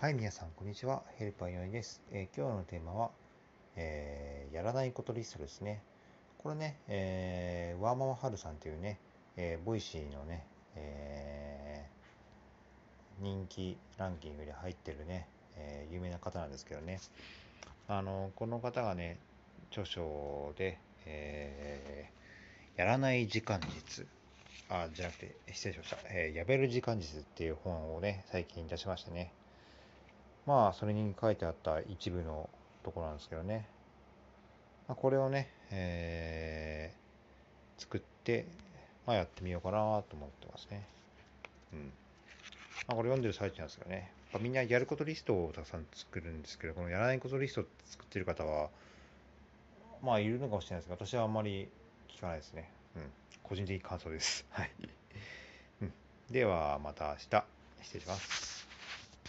はい、皆さん、こんにちは。ヘルパーよいです、えー、今日のテーマは、えー、やらないことリストですね。これね、えー、ワーママハルさんというね、えー、ボイシーのね、え、人気ランキングに入ってるね、え、有名な方なんですけどね。あの、この方がね、著書で、え、やらない時間術。あ、じゃなくて、失礼しました。えー、やめる時間術っていう本をね、最近出しましたね。まあ、それに書いてあった一部のところなんですけどね。まあ、これをね、えー、作って、まあ、やってみようかなと思ってますね。うん。まあ、これ読んでる最中なんですけどね。みんなやることリストをたくさん作るんですけど、このやらないことリスト作ってる方は、まあ、いるのかもしれないですが、私はあんまり聞かないですね。うん。個人的感想です。はい。うん。では、また明日。失礼します。